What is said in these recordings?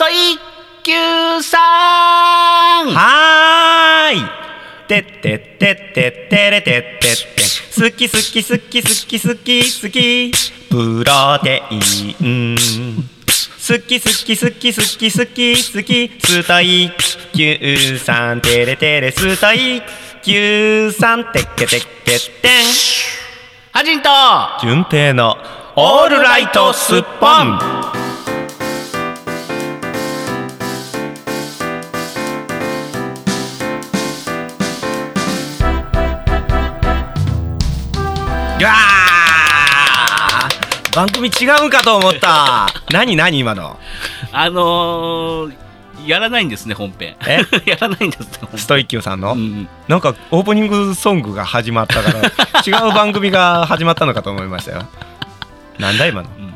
トイッキューさん。はーい。てってってってってれてってって好き好き好き好き好き好きプロテイン好き好き好き好き好き好きストイッキューさんてれてれストイッキューさんてっけてっけってんハジンと順平のオールライトスッポン番組違うんかと思った。何何今の？あのー、やらないんですね本編。え？やらないんですストイッキューさんの、うんなんかオープニングソングが始まったから違う番組が始まったのかと思いましたよ。なんだ今の？うん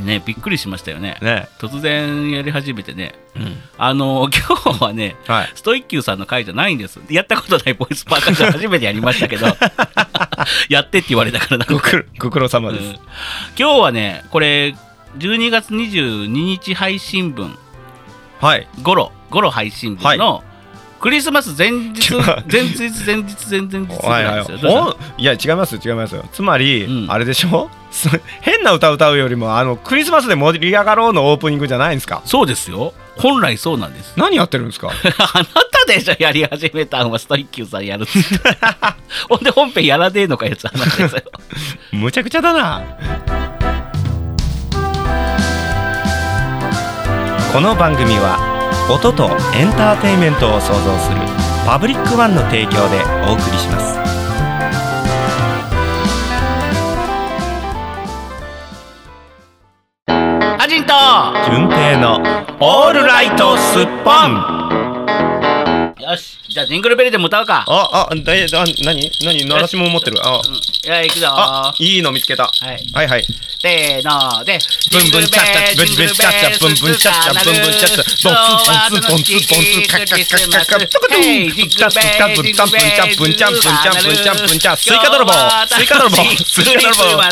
ねびっくりしましたよね。ね。突然やり始めてね。うん。あのー 今日はねはい。ストイッキューさんの回じゃないんです。やったことないボイスパーカーで初めてやりましたけど。やってって言われたからご苦労ご苦労様です、うん。今日はねこれ12月22日配信分はい。ゴロゴロ配信分のクリスマス前日前日前日前々日ぐらいですよ。どうしたおいや違いますよ違いますよつまり、うんあれでしょ？す変な歌歌うよりもあのクリスマスで盛り上がろうのオープニングじゃないんですか？そうですよ。本来そうなんです。何やってるんですか？あなたでしょやり始めたんはストイッキューさんやるっつって。ほんで本編やらねえのかやつ話ですよ。むちゃくちゃだなこの番組は音とエンターテインメントを創造するパブリックワンの提供でお送りします。ハジンと純平のオールライトスッポンよし、じゃあジングルベルでも歌うか。ああだいあ何何鳴らしも持ってるあうん、いや、行くぞあいいの見つけたはい。はいはいせーので、ブンブンチャッチャブンブンチャッチャブンブンチャッチャブンブンチャッチャボンツボンツボンツボンツカッカッカッカッカットコトンブンチャッチャブンチャブンチャブンチャブンチャブンチャブンチャスイカ泥棒スイカ泥棒スイカ泥棒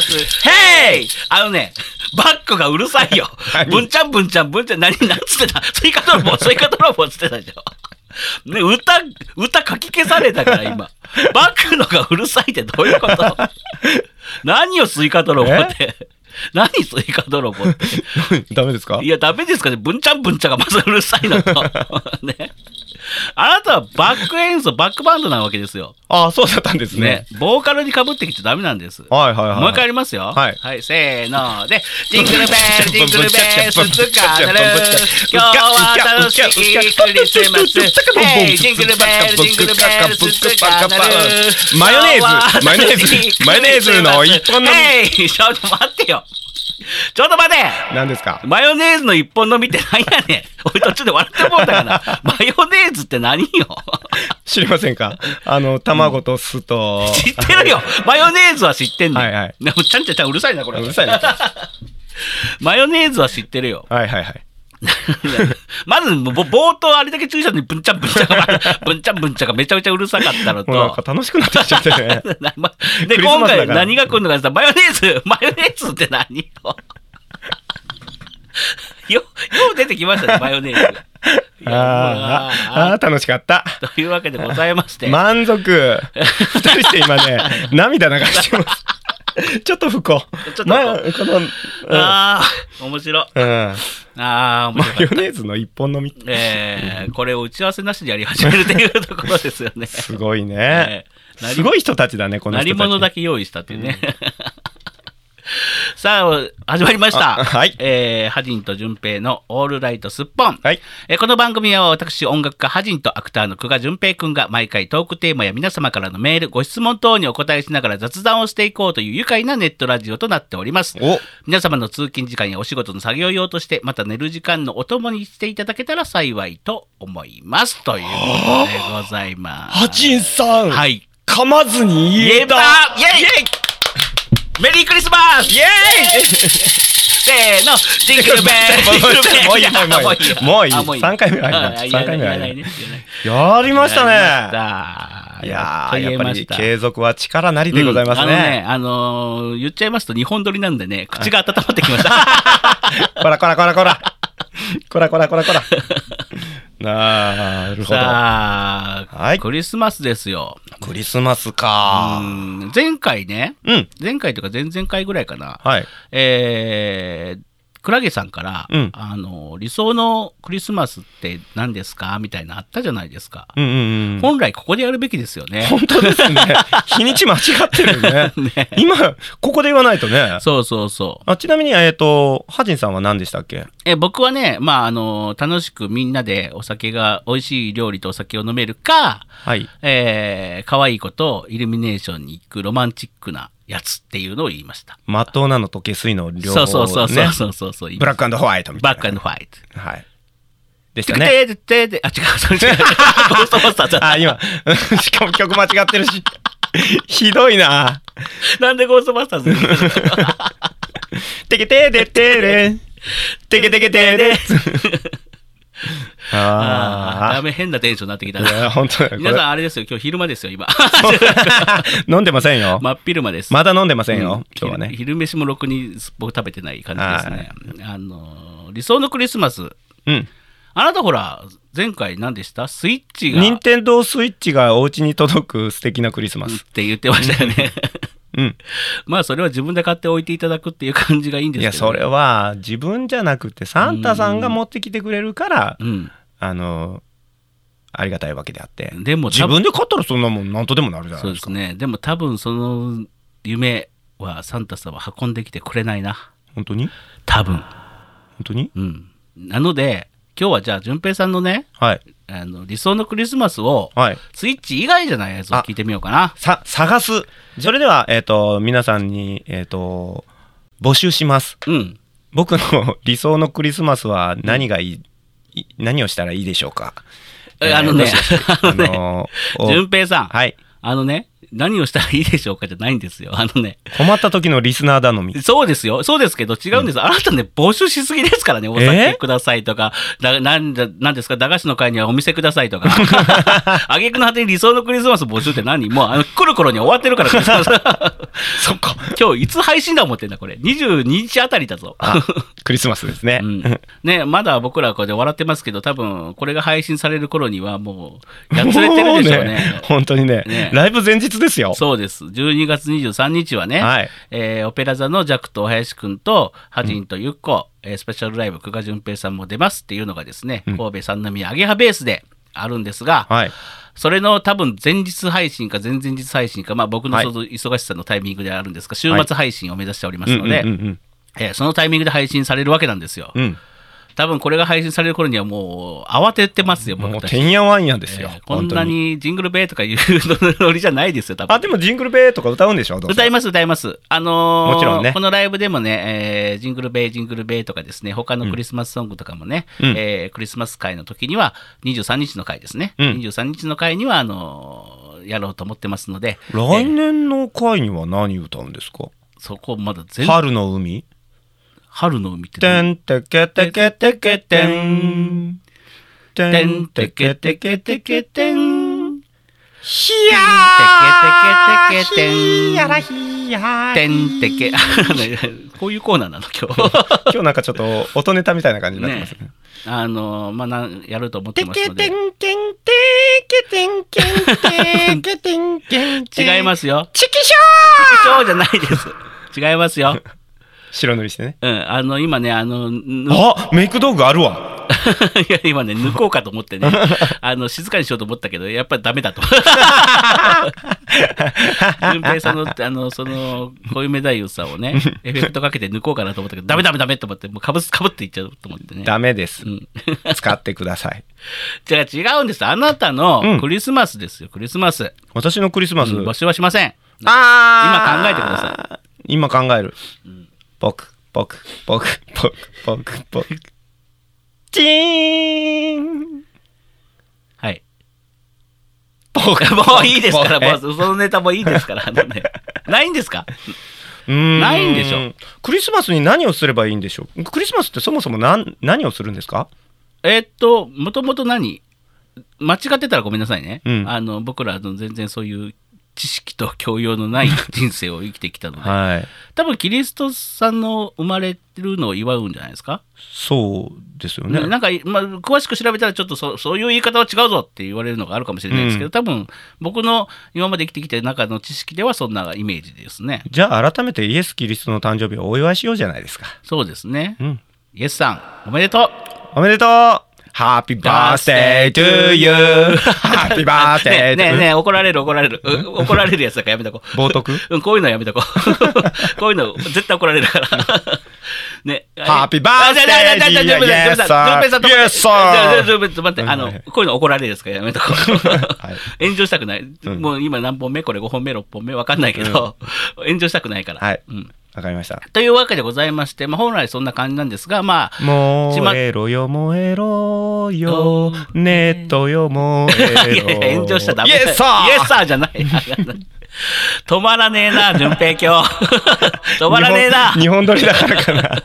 ヘイあのね、バックがうるさいよはい。ブンちゃんブンちゃんブンちゃん何なんつってたスイカ泥棒スイカ泥棒つってたでしょ。ね、歌、歌書き消されたから今。バックのがうるさいってどういうこと？何をスイカ泥棒って？何スイカ泥棒って？ダメですか？いや、ダメですかね。ブンちゃんブンちゃんがまずうるさいのと。ね。はバック演奏、バックバンドなわけですよ。あそうだったんですねね。ボーカルにかぶってきちゃダメなんです。はいはいはいもう一回やりますよ。はいせーの。で、ジングルベル、ジングルベル、鈴が鳴る。今日は楽しいクリスマス。ヘイジングルベル、ジングルベル、スつかなる。マヨネーズマヨネーズマヨネーズの一本のヘイちょっと待ってよ。ちょっと待て何ですか？マヨネーズの一本飲みって何やねん。俺途中で笑ってもうたから。マヨネーズって何よ？知りませんか？あの卵と酢と知ってるよ。マヨネーズは知ってんの。はいはいちゃんちゃちゃうるさいな、これ。うるさいな マヨネーズは知ってるよ。はいはいはい まず、ぼ冒頭あれだけ注のに、ぶんちゃんぶんちゃんが、ぶんちゃんぶんちゃんがめちゃめちゃうるさかったのもうなんとか。楽しくなってきちゃって。ね で、今回何が来るのかマヨネーズ、マヨネーズって何よ。よ、よう出てきましたね、マヨネーズ。あー。あー楽しかった。というわけでございまして。満足。二人して今ね涙流してます ちょっと不幸ちょっとまあこのうんああ、面白い。うんああ、面マ。ヨネーズの一本飲みえー、これを打ち合わせなしでやり始めるというところですよね。すごいねえーすごい人たちだねこの鳴り人たち物だけ用意したっていうね。さあ、始まりました。あはいえー、ハジンと順平のオールライトすっぽん。はいえーこの番組は私、音楽家ハジンとアクターの久我淳平くんが毎回トークテーマや皆様からのメール、ご質問等にお答えしながら雑談をしていこうという愉快なネットラジオとなっております。お皆様の通勤時間やお仕事の作業用として、また寝る時間のお供にしていただけたら幸いと思います。ということでございます。ハチンさんはい。噛まずに言えた言えたイェイメリークリスマスイエーイせーのジングルベルジングルベルもういい。もういい もういい。あもういい。あ三回目ありますあ三回目あります言わない。やりましたね。いややっぱり継続は力なりでございますうんあのねね。あのー言っちゃいますと日本撮りなんでね口が温まってきました。こらこらこらこら。こらこらこらこら。なるほど。さあ、はいクリスマスですよ。クリスマスうか。ん前回ね、うん。前回というか前々回ぐらいかな、はい。えー、クラゲさんから、うんあの理想のクリスマスって何ですかみたいなのあったじゃないですか。うんうんうん。本来ここでやるべきですよね。本当ですね。日にち間違ってるね。ね今、ここで言わないとね。そうそうそう。あちなみに、えっ、と、ハジンさんは何でしたっけ？え僕はね、まあ、あの楽しくみんなでお酒が美味しい料理とお酒を飲めるか、はい。えー、可愛い子とイルミネーションに行くロマンチックなやつっていうのを言いました。まっとうなのと下水の両方、そね。うそうそうそうそうそうそう。ブラックホワイトみたいな。バックホワイト。はい。でしたね。あ、違う、それ違う。ゴーストバスターズだあ、今、しかも曲間違ってるし。ひどいな。なんでゴ ーストバスターズてけてでてれ。てけてけてれ。ああ、あダメ、変なテンションになってきた。な。本当。皆さん、あれですよ、今日昼間ですよ、今。飲んでませんよ。真っ昼間です。まだ飲んでませんうんよ。今日はね。昼飯もろくに僕食べてない感じですね。あの、理想のクリスマス。うん。あなたほら、前回何でしたスイッチが。任天堂スイッチがお家に届く素敵なクリスマス。って言ってましたよね。うん。まあそれは自分で買っておいていただくっていう感じがいいんですいや、けど、それは自分じゃなくて、サンタさんが持ってきてくれるから、うん。あの、ありがたいわけであって。でも自多分分で買ったらそんなもんなんとでもなるじゃなそいうでか。ですすね。でも多分その夢はサンタさんは運んできてくれないな。本当に？多分。本当に？うん。なので、今日はじゃあ、淳平さんのね、はい。あの理想のクリスマスを、はい。スイッチ以外じゃないやつを聞いてみようかな。さ、探す。それでは、えっ、と、皆さんに、えっ、と、募集します。うん。僕の理想のクリスマスは何がいい、い何をしたらいいでしょうか？えあのねあのね平さん、はい。あのね、何をしたらいいでしょうかじゃないんですよ。あのね、困った時のリスナー頼み。そうですよ。そうですけど、違うんです。あなたね、募集しすぎですからね。お酒くださいとか、だなんだなんですか、駄菓子の会にはお店くださいとか。あげくの果てに理想のクリスマス募集って何？もう、あの、来る頃には終わってるから、そっか。今日いつ配信だ思ってんだ、これ。22日あたりだぞ。あ、クリスマスですね。うん、ねまだ僕らはこれで笑ってますけど、多分これが配信される頃にはもう、やつれてるでしょうもね。本当にねねライブ前日ですよ。そうです。12月23日はね、はいえーオペラ座のジャックとお林くんと、ハジンとゆっこ、えースペシャルライブ、久我淳平さんも出ますっていうのがですね、神戸三宮アゲハベースであるんですが、はい。それの多分前日配信か前々日配信か、まあ僕の忙しさのタイミングであるんですが、週末配信を目指しておりますので、そのタイミングで配信されるわけなんですよ。うん。多分これが配信される頃にはもう慌ててますよ、もう。てんやわんやですよ。えーこんなに。にジングルベーとかいうノリじゃないですよ、多分。あ、でもジングルベーとか歌うんでしょ歌います、歌います。あのーもちろんねこのライブでもね、えージングルベイ、ジングルベイとかですね、他のクリスマスソングとかもね、うんえークリスマス会の時には、23日の会ですね。うん23日の会には、あのーやろうと思ってますので、来年の回には何歌うんですか？そこまだ全春の海？春の海ってて何んてけてけてけてん。ててんんてけてけててけけてん。ん。ひやてけてけてけてんひやらひやてんてけ。こういうコーナーなの、今日。今日なんかちょっと音ネタみたいな感じになってますね。あのーまあなん、やると思っててますので。けてんけんてけてんけんてけてんけんて違いますよ。チキシそうじゃないです。違いますよ。白塗りしてね。うん、あの、今ね、あの、ぬあメイク道具あるわ。いや、今ね、抜こうかと思ってね、あの、静かにしようと思ったけど、やっぱりダメだと。順平さんの、あの、その、濃いめ太夫さんをね、エフェクトかけて抜こうかなと思ったけど、ダメダメダメと思って、もうかぶす、かぶっていっちゃうと思ってね。ダメですう。ん。使ってください。じゃあ違うんです。あなたのうんクリスマスですよ、クリスマス。私のクリスマス。うん募集はしません。あー今考えてください。今考える。僕、僕、僕、僕、僕、僕。チーン。はい。僕、もういいですから、もう僕 そのネタもいいですから、あのね。ないんですか？ないんでしょクリスマスに何をすればいいんでしょう？クリスマスってそもそも何何をするんですか？えーっと、もともと何？間違ってたらごめんなさいね。うん。あの僕らあの全然そういう知識と教養のない人生を生きてきたので、はい。多分キリストさんの生まれるのを祝うんじゃないですか、そうですよね。なんか、まあ、詳しく調べたらちょっとそそういう言い方は違うぞって言われるのがあるかもしれないですけど、うん多分僕の今まで生きてきた中の知識ではそんなイメージですね。じゃあ改めてイエス・キリストの誕生日をお祝いしようじゃないですか。そうですね。うん。イエスさん、おめでとうおめでとう !Happy birthday to you!Happy ね birthday え to ねえ!ねえ、怒られる怒られる。う怒られるやつだからやめとこう。冒涜？うん、こういうのはやめとこう。こういうの絶対怒られるから。ね。ゃあ じゃあじゃあ Yes, じゃあ sir. 順平さん止めて Yes, sir. じゃあじゃあ順平さん待って、あの、こういうの怒られるですからやめとこう。はい炎上したくない。うんもう今何本目これ5本目、6本目わかんないけど、炎上したくないから。はいうんわかりました。というわけでございまして、まあ、本来そんな感じなんですが、まあ、燃えろよ燃えろよネットよ燃えいやいやろ炎上しちゃダメイエスサーイエスサーじゃない。止まらねえな、順平今日。止まらねえな。日本日本撮りだからかな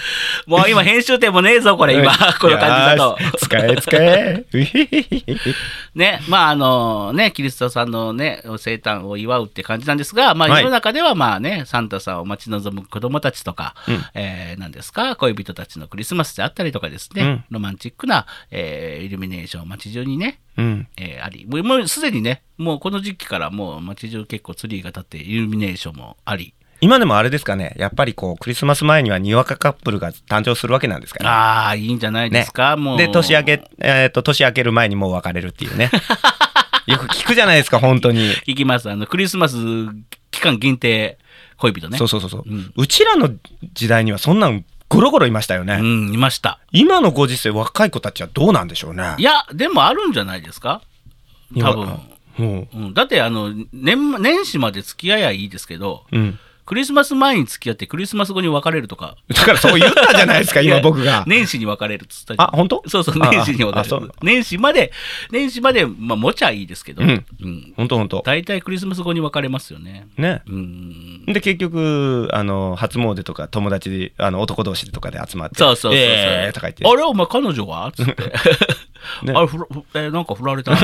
もう今編集点もねえぞ、これ今、この感じだと。使え使え。ね、まああのね、キリストさんのね、生誕を祝うって感じなんですが、まあはい。世の中ではまあね、サンタさんを待ち望む子供たちとか、うん。えー、なんですか、恋人たちのクリスマスであったりとかですね、うん。ロマンチックな、えーイルミネーション街中にね、うん。えーあり、もうもうすでにね、もうこの時期からもう街中結構ツリーが立ってイルミネーションもあり、今でもあれですかね。やっぱりこうクリスマス前にはにわかカップルが誕生するわけなんですかね。ああ、いいんじゃないですか、もう。で年明け、えー、と年明ける前にもう別れるっていうね。よく聞くじゃないですか本当に。行きます。あの、クリスマス期間限定恋人ね。そうそうそうそう、うん。うちらの時代にはそんなんゴロゴロいましたよね、うん、いました。今のご時世若い子たちはどうなんでしょうね。いや、でもあるんじゃないですか。多分。もう。ん、だってあの年年始まで付き合いはいいですけどう、うん、クリスマス前に付き合ってクリスマス後に別れるとか。だからそう言ったじゃないですか 今僕が。年始に別れるっつったじゃん。あ本当？そうそうあ年始に別れる。年始まで年始までまあ持ちゃいいですけど、うん。うん。本当本当。大体クリスマス後に別れますよね。ね。うん。で結局あの初詣とか友達であの男同士とかで集まってそうそうそうそう、えーとか言って。あれお前彼女は？つって、ね。あれふえーなんか振られたな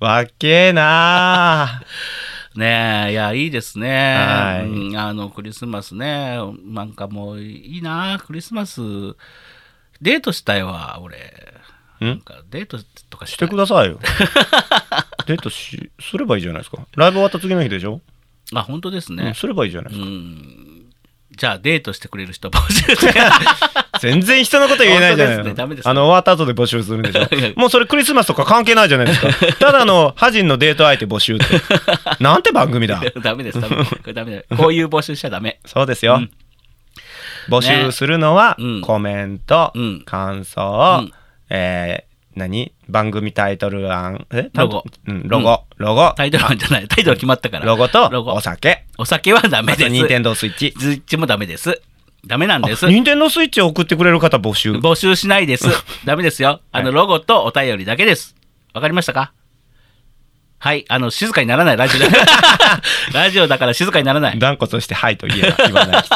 わっけーなーねえ、いや、いいですね。はいうんあの、クリスマスね。なんかもう、いいな、クリスマス。デートしたいわ、俺。なんデートとかしていくださいよ デートしすればいいじゃないですかライブ終わった次の日でしょ、あ、本当ですうんね。すればいいじゃないでうすか、ん。じゃあ、デートしてくれる人募集。全然人のこと言えないじゃないですね。ダメですね。あの終わった後で募集するんでしょ。もうそれクリスマスとか関係ないじゃないですか。ただのハジンのデート相手募集って。なんて番組だ。ダメです、ダメ。これダメだ。こういう募集しちゃダメ。そうですよ、うん。募集するのは、うん。コメント、うん。感想、うん。えー何？番組タイトル案え？ロゴうん、ロゴ、ロゴタイトルはじゃない。タイトル決まったから。ロゴとロゴお酒お酒はダメです。ニンテンドースイッチスイッチもダメです。ダメなんです。ニンテンドースイッチを送ってくれる方募集？募集しないです。ダメですよ。あの、はいロゴとお便りだけです。わかりましたか？はい。あの、静かにならない、ラジオだ。ラジオだから静かにならない。断固として「はい」と言えば言わない人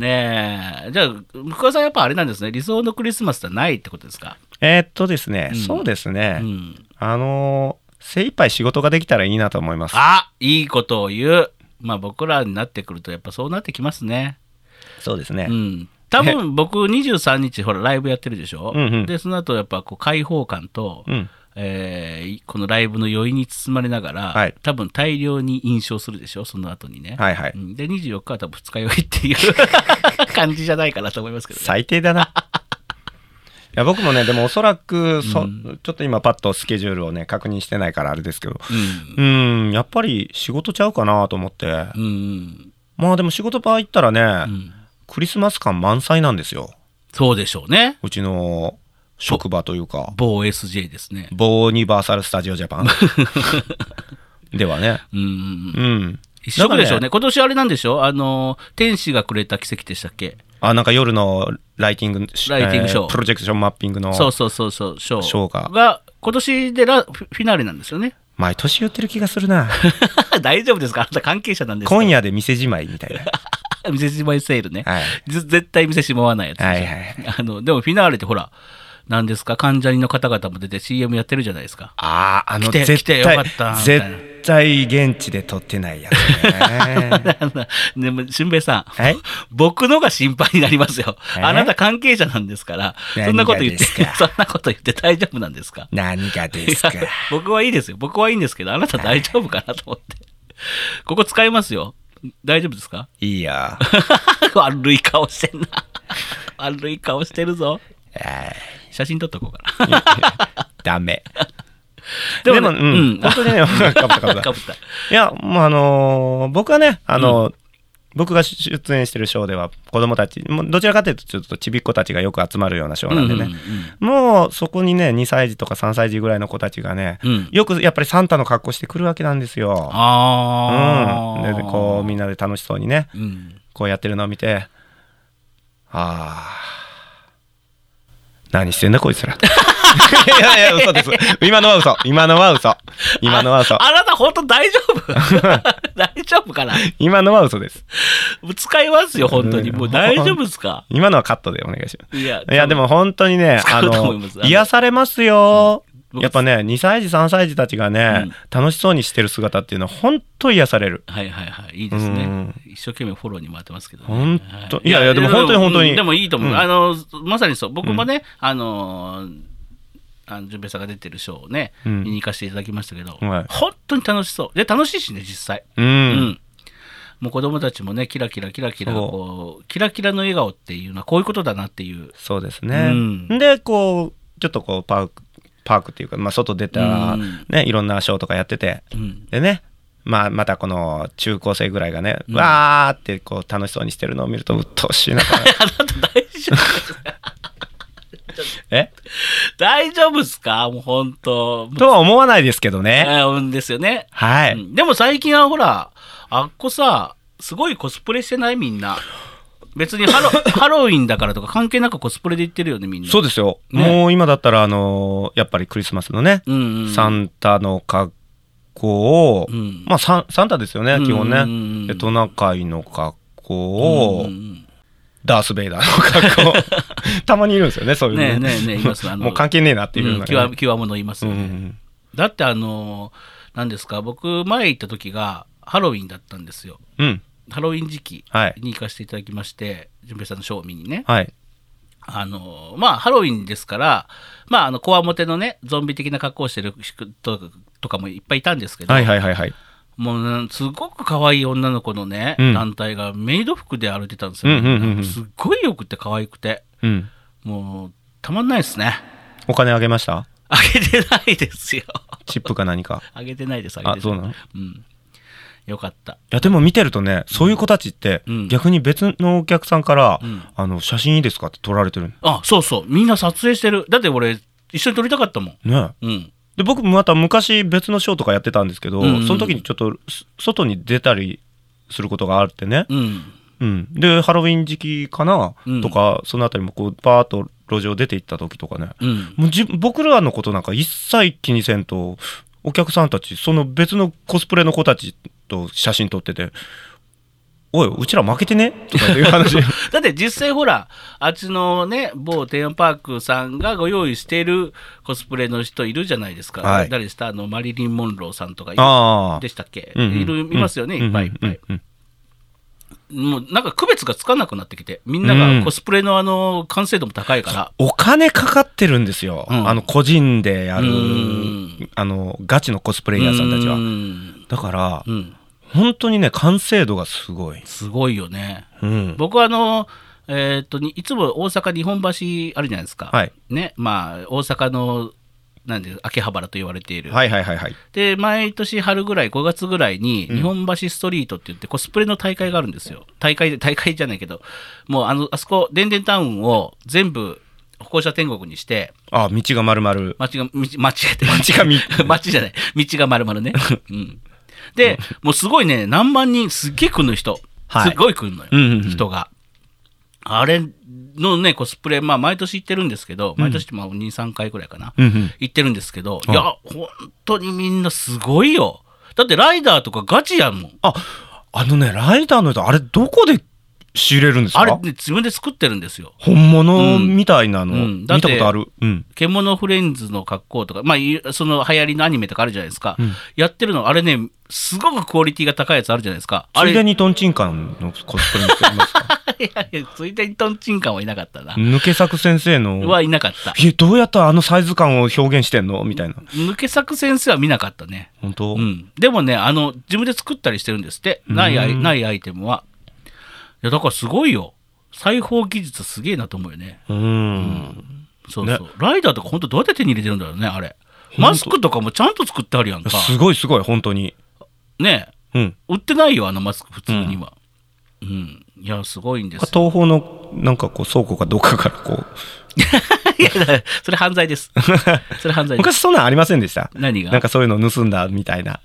ねえ。じゃあ、福川さんやっぱあれなんですね。理想のクリスマスってないってことですか？えーっとですね、うんそうですね、うん。あのー精一杯仕事ができたらいいなと思いますあいいことを言う。まあ僕らになってくるとやっぱそうなってきますね。そうですね、うん。多分僕23日ほらライブやってるでしょ、うんうんでその後やっぱこう開放感と、うんえーこのライブの余韻に包まれながら、はい。多分大量に飲酒をするでしょその後にね、はいはい。うん。で24日は多分二日酔いっていう 感じじゃないかなと思いますけど、ね、最低だな。いや僕もねでもおそらくそ、うん。ちょっと今パッとスケジュールをね確認してないからあれですけど。うん。うんやっぱり仕事ちゃうかなと思って。うんうん。まあでも仕事場行ったらね、うん。クリスマス感満載なんですよ。そうでしょうね。うちの職場というか。某 SJ ですね。ボーニバーサル・スタジオ・ジャパン。ではね。うん。うん。一色でしょうね。なんか今年あれなんでしょあの天使がくれた奇跡でしたっけ？あなんか夜のライティングライティングショー。えプロジェクションマッピングのそうそうそうそう。ショーショーがが今年でラフィナーレなんですよね。毎年言ってる気がするな。大丈夫ですか？あなた関係者なんですか？今夜で店じまいみたいな。店しまいセールね、はい。ず絶対店しまわないやつはいはい。あのでもフィナーレってほら何ですか？患者の方々も出て CM やってるじゃないですか。ああ、あの、来て絶来てよ対かった絶対現地で撮ってないやつね。でも、しんべヱさん、はい？僕のが心配になりますよ。えあなた関係者なんですから、そんなこと言って、そんなこと言って大丈夫なんですか？何がですか？僕はいいですよ。僕はいいんですけど、あなた大丈夫かなと思って。ここ使いますよ。大丈夫ですか？いいよ。悪い顔してんな。悪い顔してるぞ。はい写真撮っとこうかな。ダメ。でもねでも、うん、うん本当にね、かぶったかぶった。いや、もうあのー僕はね、あのー僕が出演してるショーでは子供たち、もうどちらかというとちょっとちびっ子たちがよく集まるようなショーなんでね、うんうんもうそこにね、2歳児とか3歳児ぐらいの子たちがね、うんよくやっぱりサンタの格好してくるわけなんですよ。ああ。うん。で、こうみんなで楽しそうにね、うん。こうやってるのを見て、ああ、何してんだこいつら。いやいや、嘘です。今のは嘘。今のは嘘。今のは嘘あ。あなた本当大丈夫？大丈夫かな？今のは嘘です。使いますよ、本当に。うんもう大丈夫ですか？今のはカットでお願いします。いや、いや、でも本当にね、あの癒されますよ。うんやっぱね、2歳児、3歳児たちがね、楽しそうにしてる姿っていうのは、本当癒される。はいはいはい。いいですねうん。一生懸命フォローに回ってますけどね。本当？はいやいやでも本当に本当にうんでもいいと思う。うんあの、まさにそう。僕もね、あの、あの純平さんが出てるショーをね、うん見に行かせていただきましたけど、はい本当に楽しそう。で、楽しいしね、実際。う。うんん。もう子供たちもね、キラキラキラキラ、こう、キラキラの笑顔っていうのはこういうことだなっていう。そうですね。うんで、こう、ちょっとこう、パーク、パークっていうか、まあ、外出た、うんね、いろんなショーとかやってて、うん。でね、まあ、またこの中高生ぐらいがね、うんわーってこう楽しそうにしてるのを見ると、鬱陶しいな。あなた大丈夫ですか？え？大丈夫っすか？もう本当。とは思わないですけどね。えうんですよね。はい。うんでも最近はほら、あっこさ、すごいコスプレしてない？みんな。別にハロ ハロウィンだからとか関係なくコスプレで行ってるよね、みんな。そうですよ。ねもう今だったら、あのーやっぱりクリスマスのね、うんうんうん。サンタの格好を、うんまあサンサンタですよね、基本ね。うんうんうんでトナカイの格好を、うんうんダース・ベイダーの格好。たまにいるんですよね、そういうのねえねえねえ、います。あの、もう関係ねえなっていうよううんな、きわきわものいますうよね。んだってあの、何ですか、僕前行った時がハロウィンだったんですよ。うん。うん。ハロウィン時期はい。に行かせていただきまして、純平さんのショーを見にね。はい。あの、まあ、ハロウィンですから、まあ、あの、こわもてのね、ゾンビ的な格好をしてる人とかもいっぱいいたんですけど、はいはいはいはい。もうね、すごく可愛い女の子のね、うん団体がメイド服で歩いてたんですよ。うんうんうんうんすっごいよくて可愛くて、うん。もう、たまんないですね。お金あげました？あげてないですよ。チップか何か？あげてないです、あげてないあ、そうなの？いうん。よかった。や、でも見てるとね、そういう子たちってうん、逆に別のお客さんからうん、あの、写真いいですかって撮られてる。あ、そうそう。みんな撮影してる。だって俺、一緒に撮りたかったもん。ね。うん。で、僕また昔別のショーとかやってたんですけど、うんうんその時にちょっと、す外に出たりすることがあってね。うん。うん。で、ハロウィン時期かな、うんとか、そのあたりもこう、バーッと路上出て行った時とかね。うん。もうじ僕らのことなんか一切気にせんと、お客さんたち、その別のコスプレの子たちと写真撮ってて、おい、うちら負けてね？とかっていう話。だって実際ほら、あっちのね、某テーマパークさんがご用意しているコスプレの人いるじゃないですか。はい誰でしたあの、マリリン・モンローさんとか。でしたっけ、うんうんいる、いますよね、いっぱいいっぱい。うんうんもうなんか区別がつかなくなってきて、みんながコスプレのあの、完成度も高いから。お金かかってるんですよ。うんあの、個人でやるうん、あの、ガチのコスプレイヤーさんたちうは。んだからう、ん。本当にね、完成度がすごい。すごいよね。うん。僕はあの、えーっと、にいつも大阪日本橋あるじゃないですか。はい。ね、まあ、大阪の、なんで、秋葉原と言われている。はいはいはいはい。で、毎年春ぐらい、5月ぐらいに、うん日本橋ストリートって言って、コスプレの大会があるんですよ。大会で、大会じゃないけど、もう、あの、あそこ、でんでんタウンを全部、歩行者天国にして、あ、道が丸々。街が、道、間違えて、街がみ 街じゃない、道が丸々ね。うん。で、もうすごいね、何万人、すっげえ来るの人。はいすっごい来るのよ、うんうんうん人が。あれのね、コスプレ、まあ、毎年行ってるんですけど、毎年ってまあ、2、3回ぐらいかな。うんうん。行ってるんですけど、いいや、本当にみんなすごいよ。だってライダーとかガチやんもん。あ、あのね、ライダーの人、あれどこで仕入れるんですか？あれ、ね、自分で作ってるんですよ。本物みたいなの、うん。見たことある？うん。獣フレンズの格好とか、まあ、いその流行りのアニメとかあるじゃないですか、うん。やってるのあれねすごくクオリティが高いやつあるじゃないですか。あれついでにトンチンカンのコスプレにしてますか いやいやついでにトンチンカンはいなかったな、抜け作先生の。はいなかった。え、どうやったらあのサイズ感を表現してんの？みたいな。抜け作先生は見なかったね。本当、うん、でもねあの自分で作ったりしてるんですって。ないないアイテムは。いやだからすごいよ。裁縫技術すげえなと思うよね。うん。そうそう、ね。ライダーとか本当どうやって手に入れてるんだろうねあれ。当。マスクとかもちゃんと作ってあるやんか。すごいすごい、本当に。ね。うん。売ってないよあのマスク普通には。うん、いやすごいんですよ。東宝のなんかこう倉庫かどっかからこう。いやそれ犯罪です。それ犯罪です。昔そんなんありませんでした？何が？なんかそういうの盗んだみたいな。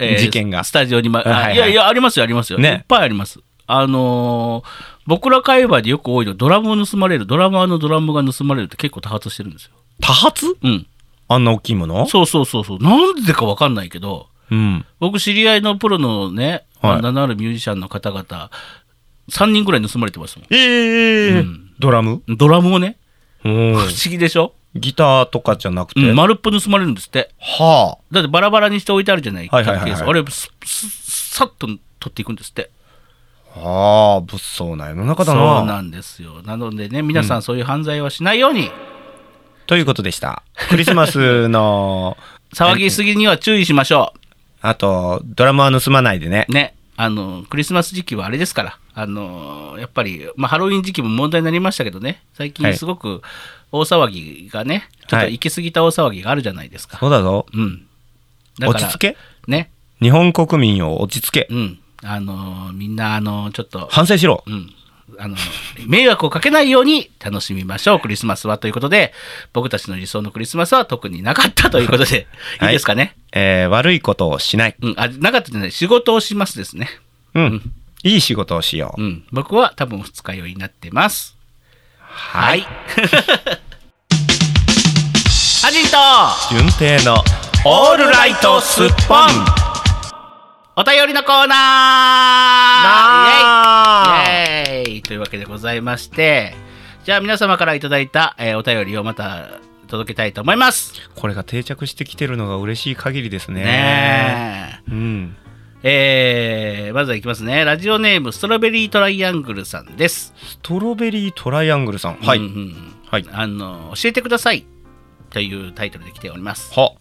えー事件が。スタジオに、まはいはいはい。あいやいやありますよありますよ、ね。いっぱいありますあのー僕ら界隈でよく多いのドラムを盗まれるドラマーのドラムが盗まれるって結構多発してるんですよ。多発？うん。あんな大きいもの？そうそうそうそう。なんでか分かんないけどうん。僕知り合いのプロのね、はい。名のあるミュージシャンの方々3人ぐらい盗まれてますもええうん。ドラム？んドラムをね。うん。不思議でしょ、ギターとかじゃなくて？うん、丸っぽ盗まれるんですって。はだってバラバラにして置いてあるじゃないはいはいはいはいケースあれさっと取っていくんですってあ。はあ、物騒な世の中だそうな。なんですよ。なのでね皆さんそういう犯罪はしないように、ということでした。クリスマスの、騒ぎすぎには注意しましょあと、ドラムは盗まないでね。う。ね。あのクリスマス時期はあれですから。あのやっぱり、まあ、ハロウィン時期も問題になりましたけどね。最近はい。すごく大騒ぎがね、ちょっと行き過ぎた大騒ぎがあるじゃないですか、そうだぞ。うん。だから落ち着け。ね。日本国民を落ち着け。うんあのみんなあのちょっと反省しろ。うん、あの迷惑をかけないように楽しみましょう。クリスマスはということで僕たちの理想のクリスマスは特になかったということで い。いですかね、えー悪いことをしない。うん、あなかったじゃない。仕事をしますですね、うん。いい仕事をしよう。うん、僕は多分二日酔いになってます。はい。ハジンと順平のオールライトスッポンお便りのコーナーなイエイイエイというわけでございましてじゃあ皆様からいただいた、えーお便りをまた届けたいと思いますこれが定着してきてるのが嬉しい限りですね。ねえうん。えーまずはいきますね。ラジオネーム、ストロベリートライアングルさんです。ストロベリートライアングルさん。はい。うんうんうんはい。あの、教えてください。というタイトルで来ております。は。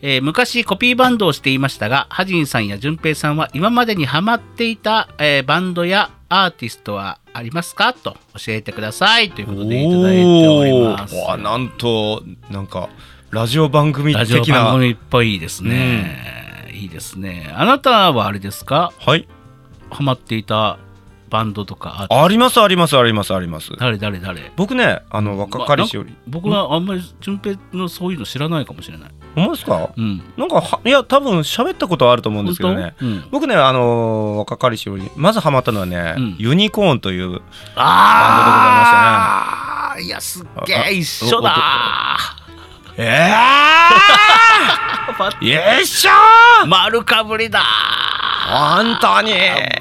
えー昔コピーバンドをしていましたが、ハジンさんやジュンペイさんは今までにハマっていた、えーバンドやアーティストはありますかと教えてください。ということでいただいております。なんと、なんか、ラジオ番組ラジオ的な。番組っぽいですね。いいですね。あなたはあれですか？はい。ハマっていたバンドとかあります、あります、あります、あります。誰誰誰？僕ね、あの、若かりしより。僕はあんまり順平のそういうの知らないかもしれない。ほんまですか？うん。なんかは、いや、多分喋ったことはあると思うんですけどね。うん、僕ね、あのー若かりしより、まずハマったのはね、うん。ユニコーンという、ああいやすっげえ一緒だええーよいしょー。丸かぶりだ。本当に。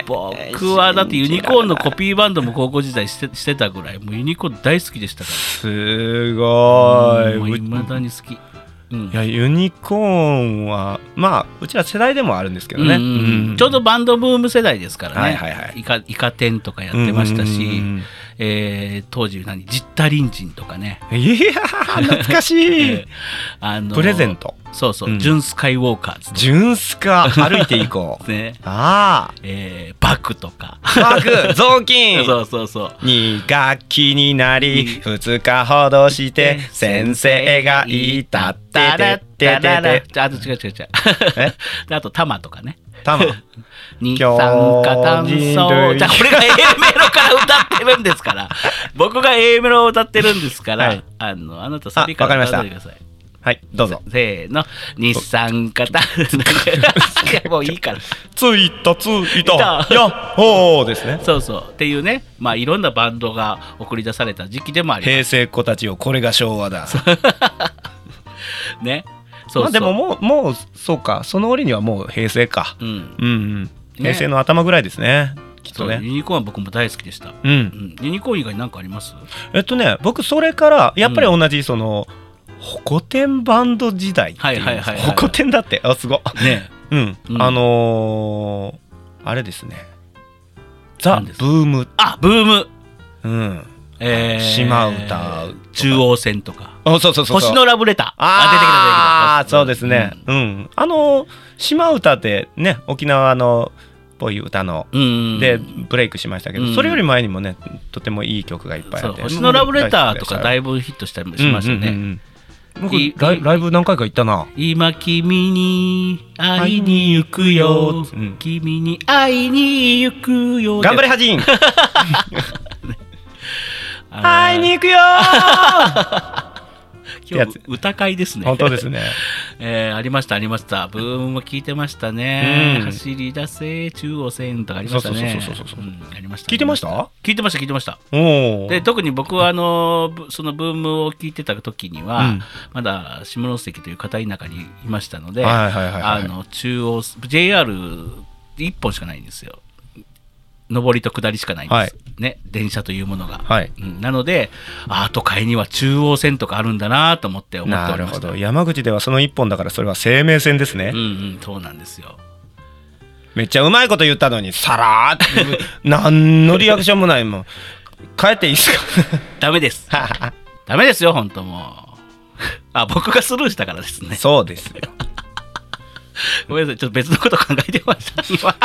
僕はだってユニコーンのコピーバンドも高校時代してしてたぐらい。もうユニコーン大好きでしたかすごらい。いまだに好き、うん。いやユニコーンはまあうちら世代でもあるんですけどね、うん。うん。ちょうどバンドブーム世代ですからね、はいはいはい。イカイカ天とかやってましたし、うんうんうんえー当時何？ジッタリンジンとかね、いやー懐かしい。え ーあのプレゼント。そうそう、うん。ジュン・スカイウォーカーズ。とジュンスカ歩いていこう。か ね、あえーバクとか。あバグ雑巾。そうそうそう。2学期になり2日ほどして先生がいたっててててて。ああと違う違う違う。あとタマとかねたま二酸化炭素じゃあこれが A メロから歌ってるんですから。僕が A メロを歌ってるんですから、はい。あのあなたサビから歌ってください。はいどうぞ。せーの。二酸化炭素いやもういいから。ついたついた。やっほーですね。そうそう。っていうね。まあいろんなバンドが送り出された時期でもありま平成っ子たちよこれが昭和だ。す ねそうまあでももうもうそうか。その折にはもう平成か。うん。うんうん。平成の頭ぐらいですね。きっとね。ユニコーンは僕も大好きでした、ううん。ん、ユニコーン以外何かあります？えっとね僕それからやっぱり同じその、ホコ天バンド時代はいはいはいはいホコ天だって？あすごい。ね。うん、うん。あのーあれですね。ザ・ブーム。あブーム。うんえー、島唄中央線とか。あそうそうそうそう。星のラブレター。ああ出てきた出てきた。そうですね。うん、あの島唄ってね沖縄のっぽい歌のうん、うん、でブレイクしましたけど、うん。それより前にもねとてもいい曲がいっぱいあって。星のラブレターとかだいいぶヒットしたりしましたよね、うんうんうんうん。僕ライライブ何回か行ったな。今君に会いに行くよ、うん。君に会いに行くよ。頑張れハジン。あ ー会いに行くよー。今日歌会ですね。本当ですね。えーありましたありました。ブームも聞いてましたね、うん。走り出せ中央線とかありましたね。そうそうそうそうそうう。んありました聞いてました？聞いてました聞いてました。で特に僕はあのぶそのブームを聞いてた時には、うん。まだ下関という片田舎にいましたので、あの中央 JR1 本しかないんですよ上りと下りしかないんです、はい。ね電車というものが、はい。うん。なのであ都会には中央線とかあるんだなと思って思ってなおりました。るほど。山口ではその一本だからそれは生命線ですね、うんうん。そうなんですよ。めっちゃうまいこと言ったのにさらーって 何のリアクションもないもん。帰っていいです ダメです。か ダメですよ本当もう。あ僕がスルーしたからですね。そうですよ。ごめんなさい。ちょっと別のこと考えてました。今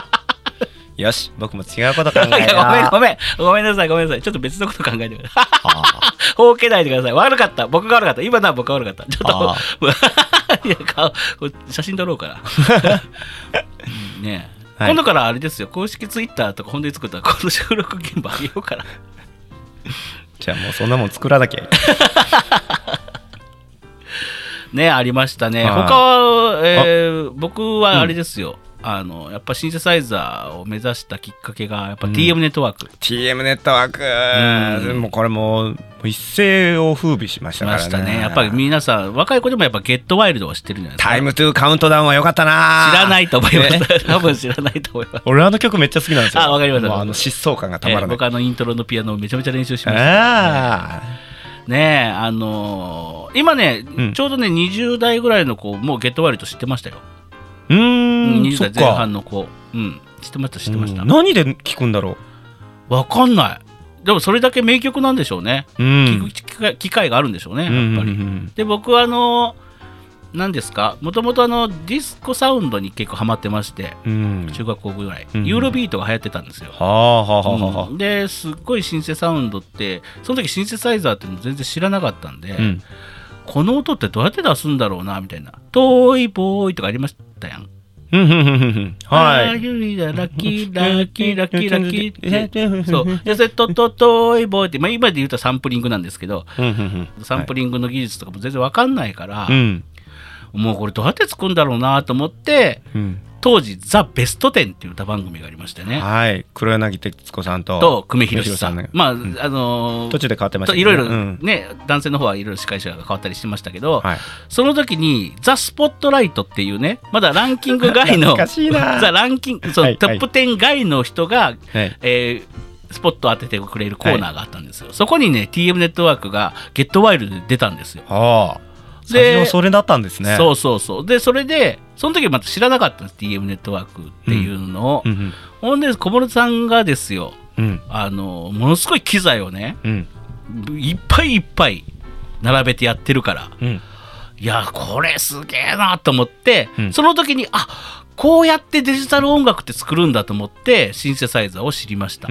よし僕も違うこと考え いやごめんた ごめん。ごめんなさいごめんなさい。ちょっと別のこと考えてください。あ ほうけないでください。悪かった。僕が悪かった。今のは僕が悪かった。ちょっとあいや写真撮ろうかな。うんねえ、はい。今度からあれですよ。公式ツイッターとか本当に作ったらこの収録現場あげようからじゃあもうそんなもん作らなきゃいい。ねありましたね。はい。他は、えー僕はあれですよ、あのやっぱシンセサイザーを目指したきっかけがやっぱ TM ネットワーク、TM ネットワーク、うん。もうこれもう一世を風靡しましたからね。ましたね。やっぱり皆さん若い子でもやっぱゲットワイルドは知ってるんじゃないですか。タイムトゥーカウントダウンは良かったな。知らないと思いまね。す多分知らないと思います。俺あの曲めっちゃ好きなんですよ。あわかりました。あの疾走感がたまらない、えー僕あのイントロのピアノをめちゃめちゃ練習しましたああねえあのー今ね、うん。ちょうどね20代ぐらいの子もうゲットワイルド知ってましたよ、うーん20そっ代前か半の子うん知ってました知ってました。うん。何で聞くんだろわかんない。でもそれだけ名曲なんでしょうね、ううん。聞く機会があるんでしょうねやっぱり、うんうんうん。で僕はあの何ですか？もともとあのディスコサウンドに結構ハマってましてうん。中学校ぐらい、うん。ユーロビートが流行ってたんですよ、はあはあはあはあうん。ですっごいシンセサウンドってその時シンセサイザーっていうの全然知らなかったんで、うん。この音ってどうやって出すんだろうなみたいな「遠いボーイ」とかありましたやん。はいラッキーラッキーラッキーラッキーって。そう。で、それとと遠いボーイって、まあ、今で言うとサンプリングなんですけど、サンプリングの技術とかも全然わかんないから、うんもうこれどうやって作るんだろうなと思って、うん当時、ザ・ベストテンっていう歌番組がありましてね。はい。黒柳徹子さんとと、久米宏さん。ね。まあ、あのー途中で変わってましたといろいろうん。ね、男性の方はいろいろ司会者が変わったりしてましたけど、はい。その時に、ザ・スポットライトっていうね、まだランキング外の ザ・ランキング、そう、はいトップ10外の人が、はい。えースポットを当ててくれるコーナーがあったんですよ。そこにね、TM ネットワークがゲットワイルドで出たんですよ。はあ。で最初はそれだったんですね。そうそうそう。で、それで、その時また知らなかったんです、TM ネットワークっていうのを。うんほんで、小室さんがですよ、うん。あの、ものすごい機材をね、うん。いっぱいいっぱい並べてやってるから、うん。いや、これすげえなと思って、うん。その時に、あこうやってデジタル音楽って作るんだと思って、シンセサイザーを知りました。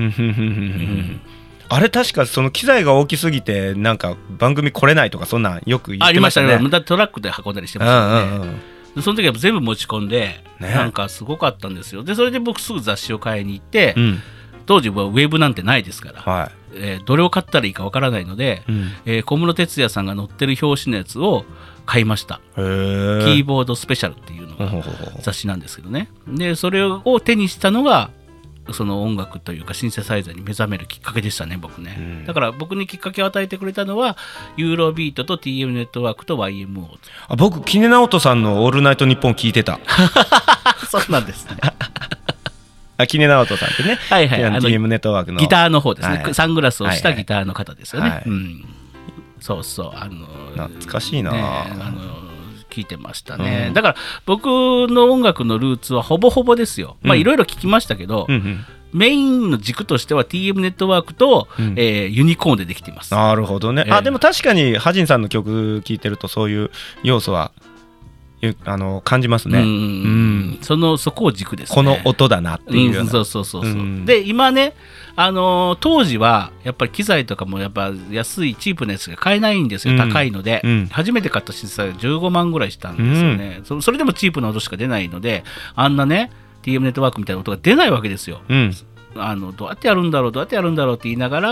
あれ確かその機材が大きすぎてなんか番組来れないとかそんなんよく言ってありましね。ましたたね。だってトラックで運んだりしてまうしたよね。んうんうんでその時は全部持ち込んで、ねなんかすごかったんですよ。で、それで僕すぐ雑誌を買いに行って、うん当時はウェブなんてないですから、はえーどれを買ったらいいかわからないので、い。うんえー小室哲哉さんが載ってる表紙のやつを買いました。キーボードスペシャルっていうのが雑誌なんですけどね。で、それを手にしたのが、その音楽というかシンセサイザーに目覚めるきっかけでしたね、僕ね。うんだから僕にきっかけを与えてくれたのは、ユーロビートと TM ネットワークと YMO。あ僕キネナオトさんの「オールナイトニッポン」聞いてた そうなんですね。あキネナオトさんってね、はいはい。あの TM ネットワークのギターの方ですね、はいサングラスをしはいはいたギターの方ですよね。はいうん、そうそう、あの懐かしいな、ねあの聞いてましたね、うん。だから僕の音楽のルーツはほぼほぼですよ。まあうんいろいろ聞きましたけど、うんうんメインの軸としては TM ネットワークと、うん。えーユニコーンでできています。なるほどね、ええ。あでも確かにハジンさんの曲聴いてるとそういう要素はゆあの感じますね、うんうんそのそこを軸ですね。この音だなっていうそうそうそうそう、うん。で今ねあのー当時はやっぱり機材とかもやっぱ安いチープなやつが買えないんですよ、うん。高いので、うん。初めて買ったシンセサイザー15万ぐらいしたんですよね、そそれでもチープな音しか出ないのであんなね TM ネットワークみたいな音が出ないわけですよ。うん。あのどうやってやるんだろうどうやってやるんだろうって言いながら、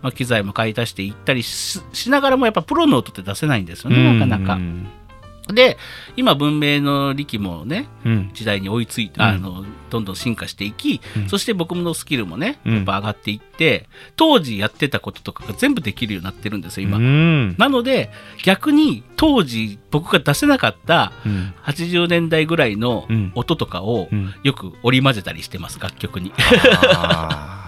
まあ、機材も買い足していったりししながらもやっぱプロの音って出せないんですよね、なかなか。うんで今文明の力もねうん。時代に追いついて、うん。あのどんどん進化していき、うん。そして僕のスキルもねうん。やっぱ上がっていって、当時やってたこととかが全部できるようになってるんですよ今、うん。なので逆に当時僕が出せなかったうん。80年代ぐらいのうん。音とかをうん。よく織り交ぜたりしてます楽曲に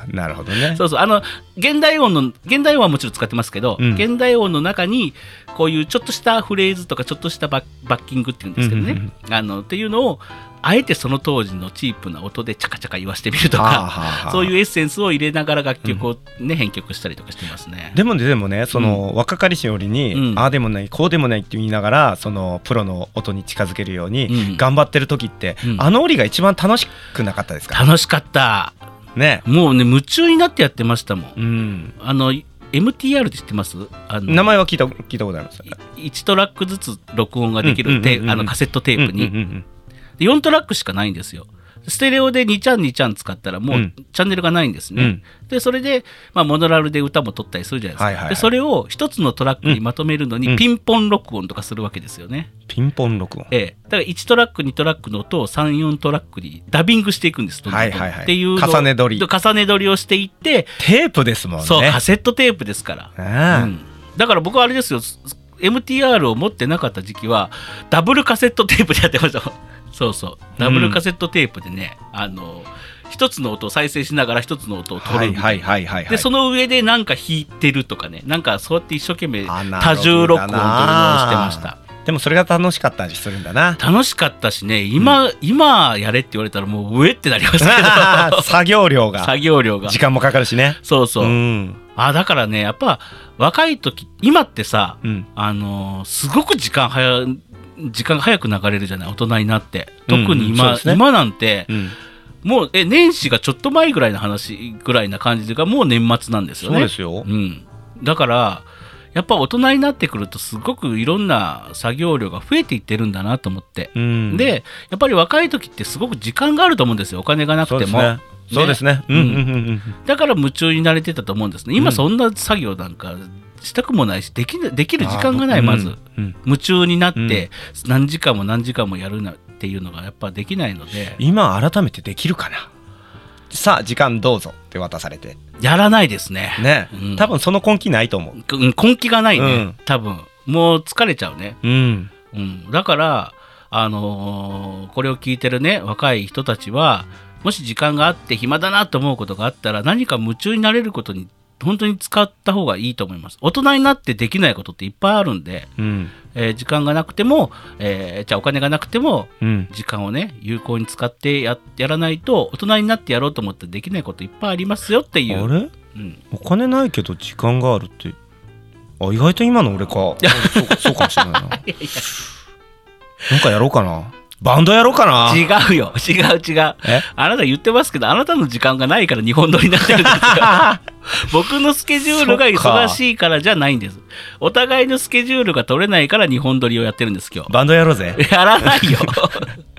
なるほどね。そうそう。あの現代音の現代音はもちろん使ってますけど、うん。現代音の中にこういうちょっとしたフレーズとかちょっとしたバッバッキングっていうんですけどね、うんうんあのっていうのをあえてその当時のチープな音でチャカチャカ言わしてみるとはあかはあ。そういうエッセンスを入れながら楽曲を、ね編曲したりとかしてますね。でもねでもねその若かりしよりに、うん。ああでもないこうでもないって言いながらそのプロの音に近づけるようにうん。頑張ってる時って、うん。あの折が一番楽しくなかったですか？楽しかったね。もうね夢中になってやってましたもん。うん。あの MTR って知ってます？あの名前は聞いた聞いたことあります？1トラックずつ録音ができるカセットテープに、うんうんうんで4トラックしかないんですよ。ステレオで2ちゃん2ちゃん使ったらもううん。チャンネルがないんですね。うん。でそれで、まあ、モノラルで歌も撮ったりするじゃないですか。はいはいはい。でそれを一つのトラックにまとめるのにうん。ピンポン録音とかするわけですよね。ピンポン録音。ええ、だから1トラック2トラックの音を34トラックにダビングしていくんですどんどんはいはいはい。っていう重ね撮り。重ね撮りをしていって、テープですもんね。そうカセットテープですから。うん。だから僕はあれですよ。MTR を持ってなかった時期はダブルカセットテープでやってましたそうそう。ダブルカセットテープでね、あの一つの音を再生しながら一つの音を取るみたいな、はいはいはいでその上でなんか弾いてるとかねなんかそうやって一生懸命多重録音というのをしてました。でもそれが楽しかったりするんだな。楽しかったしね今、今やれって言われたらもう上ってなりますけど。作業量が。作業量が。時間もかかるしね。そうそう、ん。あだからねやっぱ若い時今ってさ、うん。あのーすごく時間早時間が早く流れるじゃない大人になって。特に今,、うんね。今なんてうん。もうえ年始がちょっと前ぐらいの話ぐらいな感じがもう年末なんですよね。そうですよ。うん、だからやっぱ大人になってくるとすごくいろんな作業量が増えていってるんだなと思って、うん。でやっぱり若い時ってすごく時間があると思うんですよお金がなくても、そうですね。そうですね。うんうん。うんうんだから夢中になれてたと思うんですね。今そんな作業なんかしたくもないしできなできる時間がないまず、うんうん。夢中になって何時間も何時間もやるなっていうのがやっぱできないので。今改めてできるかな？さあ時間どうぞって渡されて。やらないですね。ね。うん。多分その根気ないと思う。うん根気がないね、うん。多分。もう疲れちゃうね、うん。うん、だからあのーこれを聞いてるね若い人たちはもし時間があって暇だなと思うことがあったら何か夢中になれることに本当に使った方がいいと思います。大人になってできないことっていっぱいあるんで、うん。えー時間がなくても、えーじゃあお金がなくてもうん。時間をね有効に使ってややらないと大人になってやろうと思ってできないこといっぱいありますよっていう、あれ？うん、お金ないけど時間があるってあ意外と今の俺か。そうそうかもしれないな。なんかやろうかなバンドやろうかな。違うよ。違う違う。え？あなた言ってますけどあなたの時間がないから日本撮りになってるんですよ。僕のスケジュールが忙しいからじゃないんです。お互いのスケジュールが取れないから日本撮りをやってるんです今日。バンドやろうぜ。やらないよ。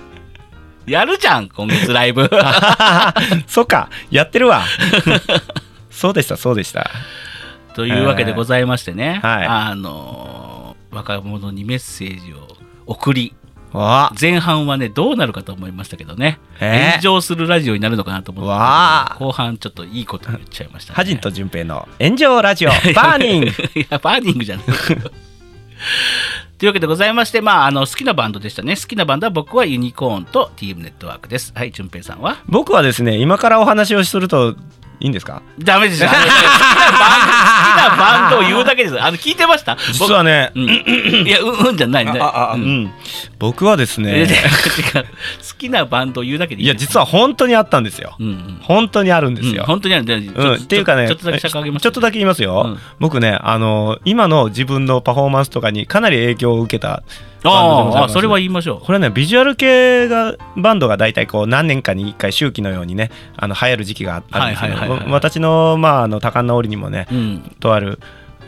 やるじゃん今月ライブ。そっか。やってるわ。そうでしたそうでした。というわけでございましてね、はい。あの若者にメッセージを送りわ前半はねどうなるかと思いましたけどね、えー。炎上するラジオになるのかなと思って後半ちょっといいこと言っちゃいましたね。ハジンと順平の炎上ラジオバーニング。いやバーニングじゃない。というわけでございまして、まあ、あの好きなバンドでしたね。好きなバンドは僕はユニコーンと TM ネットワークです。はい、順平さんは？僕はですね今からお話をするといいんですか？ダメです。よ。好きなバンド、を言うだけです。あの聞いてました？実はね、僕うん、いや、うん、うんじゃないね。ああううん。ん、僕はですえね好きなバンドを言うだけでいや実は本当にあったんですよ。うんうん。本当にあるんですうんよ、本当にあるっていうかねちょっとだけ尺上げますちょっとだけ言いますよ、うん。僕ねあの今の自分のパフォーマンスとかにかなり影響を受けたああそれは言いましょこれはねビジュアル系がバンドが大体こう何年かに1回周期のようにねあの流行る時期があるんですけど、私の,、まあ、あの多感な折にもねう。うん。とある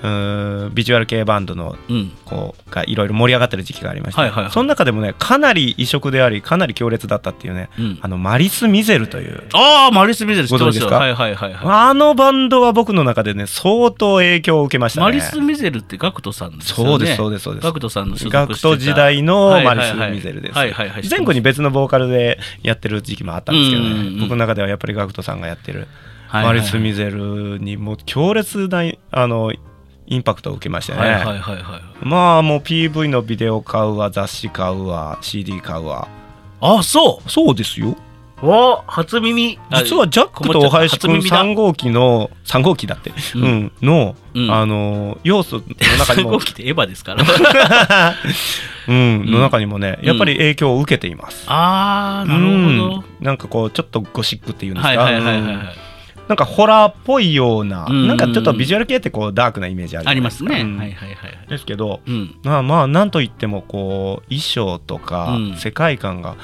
うーん。ビジュアル系バンドのうん。こうがいろいろ盛り上がってる時期がありまして、はいはいはい。その中でもねかなり異色でありかなり強烈だったっていうねうん。あのマリス・ミゼルというああマリス・ミゼル知ってですかはいはいはいはい。あのバンドは僕の中でね相当影響を受けましたね。マリス・ミゼルってガクトさんですよね。そうですそうですそうです。ガクトさんの所属ガクト時代のマリス・ミゼルです。はいはいはい前後に別のボーカルでやってる時期もあったんですけどうんうんうん。ね僕の中ではやっぱりガクトさんがやってるはいはいはい。マリス・ミゼルにもう強烈なあのインパクトを受けましたね、はいはいはいはいまあもう PV のビデオ買うわ雑誌買うわ CD 買うわ。あそそうですよ。うわ初耳。あ実はジャックとお林くん初耳だ。3号機の3号機だって、ううん。んの、うん。あの要素の中に3も号機ってエヴァですから。うん、んの中にもねやっぱり影響を受けています。ああなるほど。うん。なんかこうちょっとゴシックっていうんですか、はいはいはいはいなんかホラーっぽいような、うん。なんかちょっとビジュアル系ってこうダークなイメージあるじゃないありますね、うん。はいはいはいですけどうん。まあまあなんといってもこう衣装とかうん。世界観が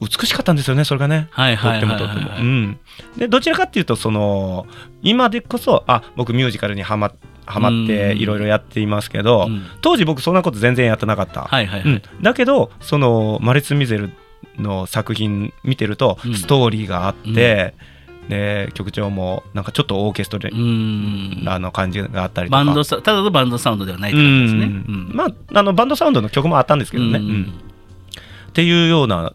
美しかったんですよねそれがね。はいとってもとっても。うん、でどちらかっていうとその今でこそあ僕ミュージカルにはまはまってうん。いろいろやっていますけど、うん。当時僕そんなこと全然やってなかった。はいはいはい。うん、だけどそのマリツ・ミゼルの作品見てるとうん。ストーリーがあって、で曲調もなんかちょっとオーケストラの感じがあったりとか。バンドサただのバンドサウンドではないってうことですね。ん。まああのバンドサウンドの曲もあったんですけどね、うん。うん。っていうような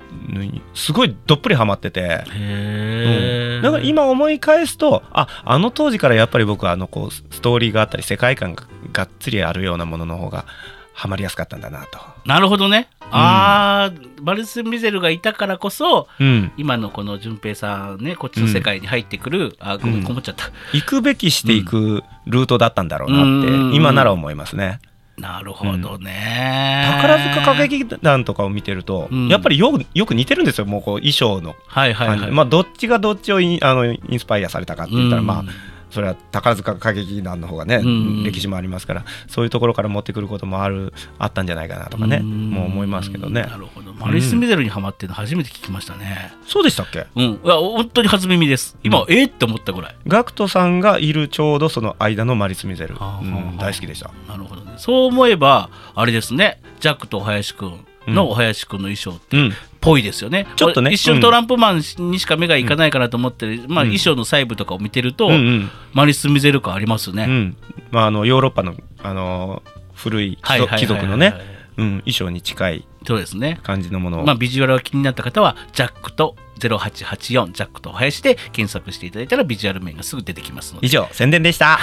すごいどっぷりハマってて、へえ、だから今思い返すとああの当時からやっぱり僕はあのこうストーリーがあったり世界観ががっつりあるようなものの方がハマりやすかったんだなと。なるほどね。ああ、バルス・ミゼルがいたからこそ、うん、今のこの淳平さんね、こっちの世界に入ってくる、あ、ごめうんん、こもっちゃった。行くべきしていくルートだったんだろうなって、うん今なら思いますね。なるほどね。宝塚歌劇団とかを見てると、うんやっぱりよくよく似てるんですよもうこう衣装のはいはいはい。まあどっちがどっちをインあのインスパイアされたかって言ったら、うんまあそれは宝塚歌劇団の方がね、うん歴史もありますからそういうところから持ってくることもあるあったんじゃないかなとかね、んもう思いますけどねなるほど。マリス・ミゼルにハマってるの初めて聞きましたね。そうでしたっけ？うん。いや、本当に初耳です。今、えーって思ったぐらい。ガクトさんがいるちょうどその間のマリス・ミゼル、うんはあ大好きでしたなるほどね。そう思えば、あれですね、ジャックとお林くんのお林くんの衣装って、うん。ぽいですよね。ちょっとね。一瞬トランプマンにしか目がいかないかなと思って、まあ、うん。衣装の細部とかを見てると、うんうん。マリス・ミゼル感ありますね。うん。まあ、あのヨーロッパの、あの古い貴族のね、うん、衣装に近いそうですね。感じのものを、まあ、ビジュアルが気になった方は、ジャックと0884、ジャックとお林で検索していただいたら、ビジュアル面がすぐ出てきますので。以上宣伝でした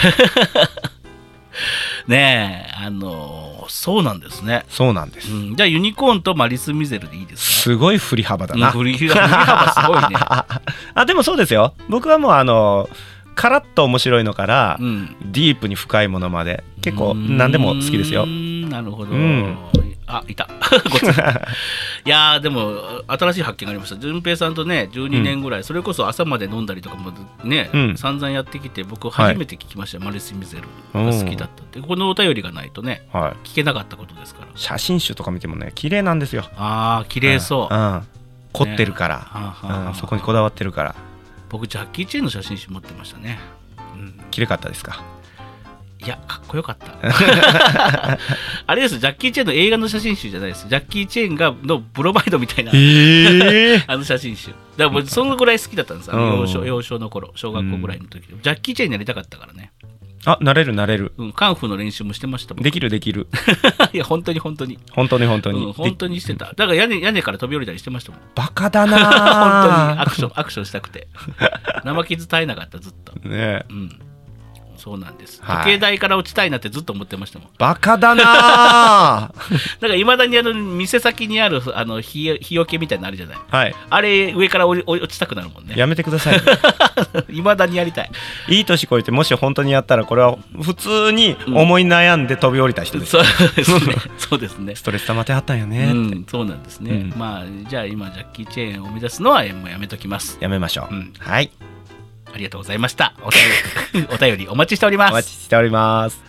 ねえ、あのーそうなんですね。そうなんです、うん、じゃあ、ユニコーンとマリス・ミゼルでいいですか？すごい振り幅だな、うん振り幅すごいね。あでもそうですよ。僕はもうあのカラッと面白いのから、うん。ディープに深いものまで結構何でも好きですよ。なるほど。うんあ、いた。い。いやーでも新しい発見がありました。順平さんとね、12年ぐらい、それこそ朝まで飲んだりとかもね、うん。散々やってきて、僕初めて聞きました。よ、マリス・ミゼルが好きだったって。このお便りがないとね、はい。聞けなかったことですから。写真集とか見てもね綺麗なんですよ。あー、綺麗そう。ん。ん。凝ってるから、はあはあうん。そこにこだわってるから。僕、ジャッキー・チェーンの写真集持ってましたね。うん。綺麗かったですか？いや、こよかった。あれです、ジャッキー・チェーンの映画の写真集じゃないです。ジャッキー・チェーンがのブロマイドみたいな、え あの写真集。だからもうそのぐらい好きだったんです、あのうん幼少幼少の頃、小学校ぐらいの時、ジャッキー・チェーンになりたかったからね。あなれるなれるうん、カンフーの練習もしてましたもん。できるできるいや、本当に本当に。本当に本当に、うん、本当にしてた。だから屋根屋根から飛び降りたりしてましたもん。バカだ本当になアクション、アクションしたくて。生傷絶えなかった、ずっと。ねうん。そうなんです、はい。時計台から落ちたいなってずっと思ってましたもん。バカだなだ からいまだにあの店先にあるあの日日よけみたいなのあるじゃない。はい。あれ上から落落ちたくなるもんね。やめてください。いまだにやりたい。いい年こいてもし本当にやったらこれは普通に思い悩んで飛び降りた人です、そうですね。そうですね。ストレス溜まってはったんよね、うん、そうなんですね、うん。まあじゃあ今ジャッキー・チェーンを目指すのはもうやめときます。やめましょう、うん。はいありがとうございました。お便り お便りお待ちしております。お待ちしております。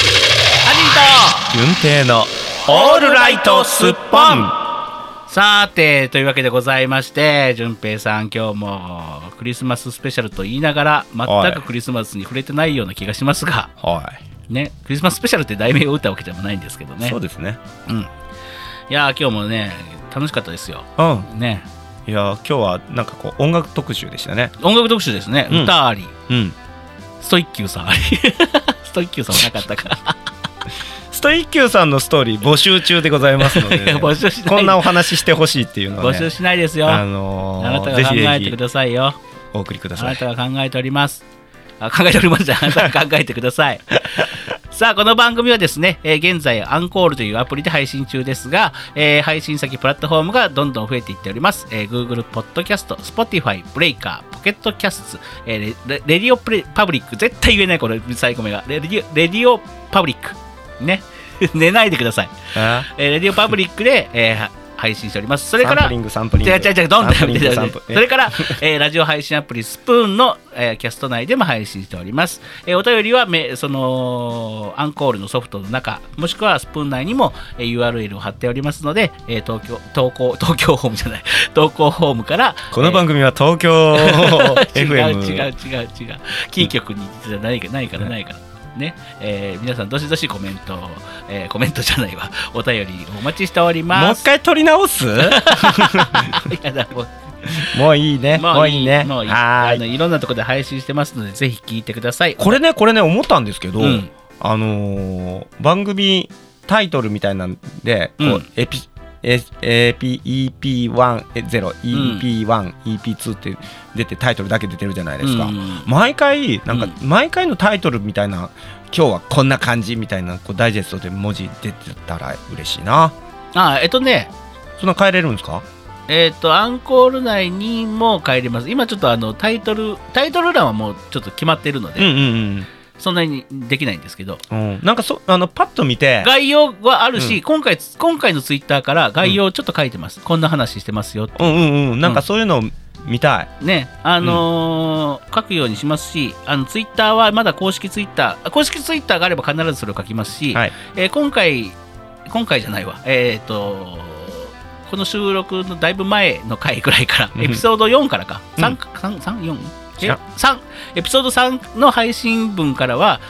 ハ順平のオールライトスッポン。さてというわけでございまして淳平さん今日もクリスマススペシャルと言いながら全くクリスマスに触れてないような気がしますがはねクリスマススペシャルって題名を打ったわけでもないんですけどい、ね。そうですね。うん。いやー今日もね楽しかったですよ。うん。ねいや今日はなんかこう音楽特集でしたね。音楽特集ですね、うん。歌あり。うん。ストイッキューさんあり。ストイッキューさんはなかったか。ら ストイッキューさんのストーリー募集中でございますので、ね、募集しこんなお話してほしいっていうのは募集ねしないですよ、あのーあなたが考えてくひださいよ。お送りくださいあなたが考えております。あ考えておりますじゃああなたが考えてください。さあ、この番組はですね、えー現在、アンコールというアプリで配信中ですが、えー配信先プラットフォームがどんどん増えていっております。えー Google Podcast、Spotify、Breaker、Pocket Casts、えーレレレディオプレパブリック、絶対言えない、これ、最後目が。レディオ RadioPublic。ね。寝ないでください。あえー RadioPublic で、えー配信しております。それからサンプリ、ングサンプリング。違う違う違う、どんどんサンプリングサンプそれから、えーラジオ配信アプリスプーンの、えーキャスト内でも配信しております。えーお便りはめそのアンコールのソフトの中、もしくはスプーン内にも、えー URL を貼っておりますので、えー東京投稿東京ホームじゃない、投稿ホームからこの番組は東京 違う違う違う違う。キー局にじゃないからないからないからね、えー皆さんどしどしコメントを、えーコメントじゃないわ。お便りお待ちしておりもうます一回撮り直す？いやだもう。もういいね。もういいね。もういい。あのいろんなところで配信してますのでぜひ聞いてください。これねこれね思ったんですけど、うん。あのー番組タイトルみたいなんで、こうん。うエピえ EP10、EP1、EP2 って出てタイトルだけ出てるじゃないですか。うん毎回なんかう毎回のタイトルみたいな今日はこんな感じみたいなこうダイジェストで文字出てたら嬉しいな。あえっとねそんな変えれるんですか？えっ、とアンコール内にも帰ります今ちょっとあのタイトルタイトル欄はもうちょっと決まっているので、うんうんそんなにできないんですけど。うん。うん、なんかそあのパッと見て、概要はあるし、うん。今回今回のツイッターから概要をちょっと書いてます、こんな話してますよって。うんうんうん、なんかそういうのを見たい。ね。あのー書くようにしますしあのツイッターはまだ公式ツイッター公式ツイッターがあれば必ずそれを書きますし、はい。えー今回今回じゃないわ。えっ、とこの収録のだいぶ前の回ぐらいから、うん。エピソード4からか、うん。3か3 3 4え知らん3エピソード3の配信分からは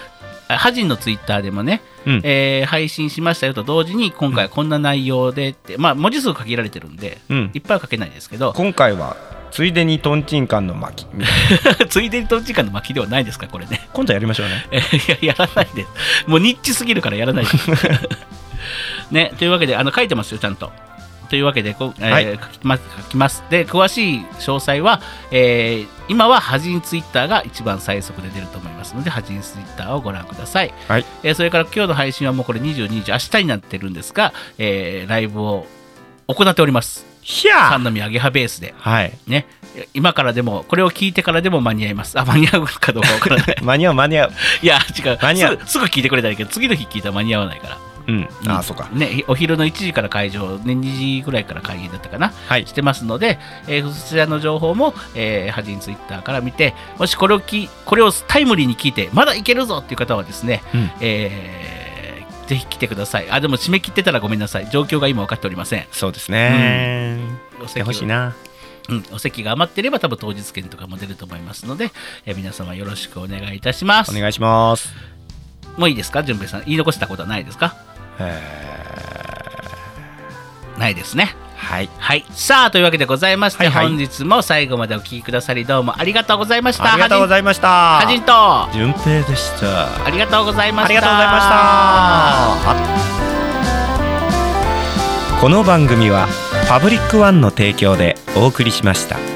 あハジンのツイッターでもね、うん。えー配信しましたよと同時に今回はこんな内容でって、まあ文字数限られてるんでうん。い。っぱいは書けないですけど。今回はついでにトンチンカンの巻。ついでにと時間の巻きではないですかこれね。今度やりましょうね。えいややらないでもうニッチすぎるからやらないで ねというわけであの書いてますよちゃんとというわけでえ書きます書きます。で詳しい詳細は、えー今はハジンツイッターが一番最速で出ると思いますのでハジンツイッターをご覧ください、はい。えーそれから今日の配信はもうこれ22時明日になってるんですが、えーライブを行っております。ひゃ三宮アゲハベースで。はい。ね。今からでもこれを聞いてからでも間に合います。あ間に合うかどうかわからない。間に合う間に合う。いや違う。間に合う。すぐすぐ聞いてくれたらいいけど次の日聞いたら間に合わないからうん。ああ、そうか。ね、お昼の1時から会場、ね、2時ぐらいから開演だったかな、はいしてますので、えーそちらの情報も、えー、ハジンツイッターから見て、もしこれをきこれをタイムリーに聞いて、まだいけるぞっていう方はですね、うんえーぜひ来てください。あ、でも締め切ってたらごめんなさい。状況が今分かっておりません。そうですね。来てお席ほしいな。うん、お席が余っていれば多分当日券とかも出ると思いますので、えー皆様よろしくお願いいたします。お願いします。もういいですか？順平さん。言い残したことはないですか？ないですね。はい。はい。さあ、というわけでございまして、はいはい本日も最後までお聞きくださり、どうもありがとうございました。ありがとうございました。はじんと、順平でした。ありがとうございました。ありがとうございました。この番組はパブリックワンの提供でお送りしました。